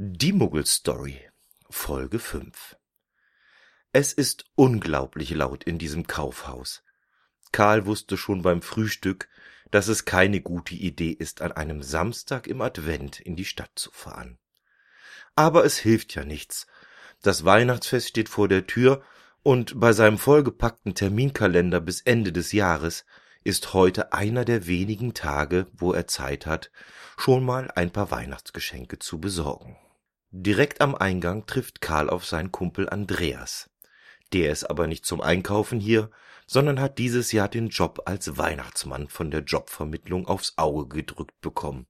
Die Muggelstory Folge 5 Es ist unglaublich laut in diesem Kaufhaus. Karl wusste schon beim Frühstück, dass es keine gute Idee ist, an einem Samstag im Advent in die Stadt zu fahren. Aber es hilft ja nichts. Das Weihnachtsfest steht vor der Tür und bei seinem vollgepackten Terminkalender bis Ende des Jahres ist heute einer der wenigen Tage, wo er Zeit hat, schon mal ein paar Weihnachtsgeschenke zu besorgen. Direkt am Eingang trifft Karl auf seinen Kumpel Andreas. Der ist aber nicht zum Einkaufen hier, sondern hat dieses Jahr den Job als Weihnachtsmann von der Jobvermittlung aufs Auge gedrückt bekommen.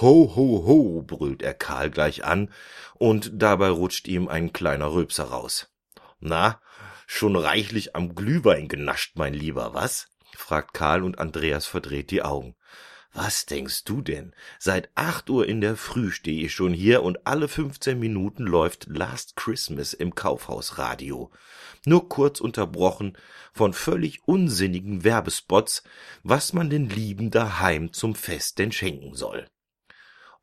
Ho, ho, ho, brüllt er Karl gleich an, und dabei rutscht ihm ein kleiner Rülpser raus. Na, schon reichlich am Glühwein genascht, mein Lieber, was? fragt Karl und Andreas verdreht die Augen. Was denkst du denn? Seit acht Uhr in der Früh stehe ich schon hier und alle fünfzehn Minuten läuft Last Christmas im Kaufhausradio. Nur kurz unterbrochen von völlig unsinnigen Werbespots, was man den Lieben daheim zum Fest denn schenken soll.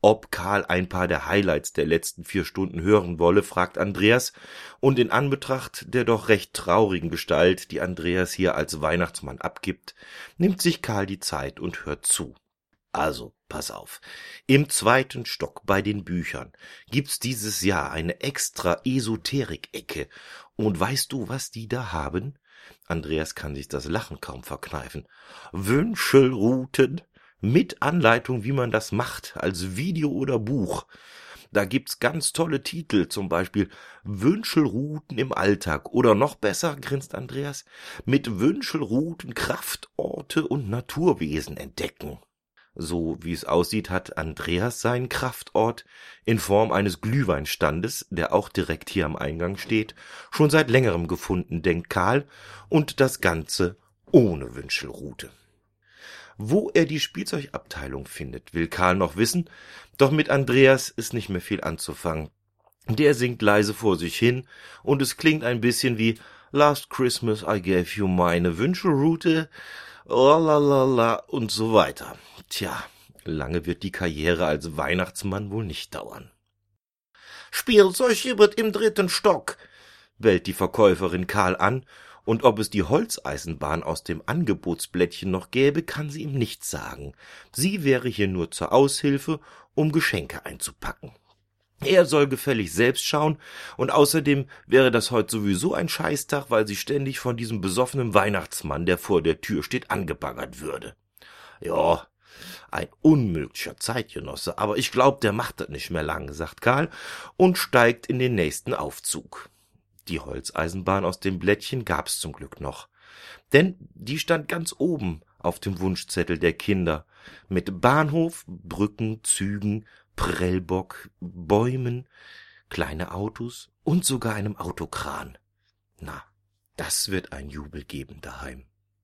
Ob Karl ein paar der Highlights der letzten vier Stunden hören wolle, fragt Andreas, und in Anbetracht der doch recht traurigen Gestalt, die Andreas hier als Weihnachtsmann abgibt, nimmt sich Karl die Zeit und hört zu. Also, pass auf. Im zweiten Stock bei den Büchern gibt's dieses Jahr eine extra Esoterik-Ecke. Und weißt du, was die da haben? Andreas kann sich das Lachen kaum verkneifen. Wünschelrouten mit Anleitung, wie man das macht, als Video oder Buch. Da gibt's ganz tolle Titel, zum Beispiel Wünschelrouten im Alltag oder noch besser, grinst Andreas, mit Wünschelrouten Kraftorte und Naturwesen entdecken. So wie es aussieht, hat Andreas seinen Kraftort in Form eines Glühweinstandes, der auch direkt hier am Eingang steht, schon seit längerem gefunden, denkt Karl, und das Ganze ohne Wünschelrute. Wo er die Spielzeugabteilung findet, will Karl noch wissen, doch mit Andreas ist nicht mehr viel anzufangen. Der singt leise vor sich hin, und es klingt ein bisschen wie Last Christmas I gave you meine Wünschelrute, lalalala und so weiter. Tja, lange wird die Karriere als Weihnachtsmann wohl nicht dauern. Spielzeug wird im dritten Stock, bellt die Verkäuferin Karl an, und ob es die Holzeisenbahn aus dem Angebotsblättchen noch gäbe, kann sie ihm nicht sagen. Sie wäre hier nur zur Aushilfe, um Geschenke einzupacken. Er soll gefällig selbst schauen, und außerdem wäre das heute sowieso ein Scheißtag, weil sie ständig von diesem besoffenen Weihnachtsmann, der vor der Tür steht, angebaggert würde. Ja, ein unmöglicher Zeitgenosse, aber ich glaub, der macht das nicht mehr lang, sagt Karl und steigt in den nächsten Aufzug. Die Holzeisenbahn aus dem Blättchen gab's zum Glück noch. Denn die stand ganz oben auf dem Wunschzettel der Kinder mit Bahnhof, Brücken, Zügen, Prellbock, Bäumen, kleine Autos und sogar einem Autokran. Na, das wird ein Jubel geben daheim.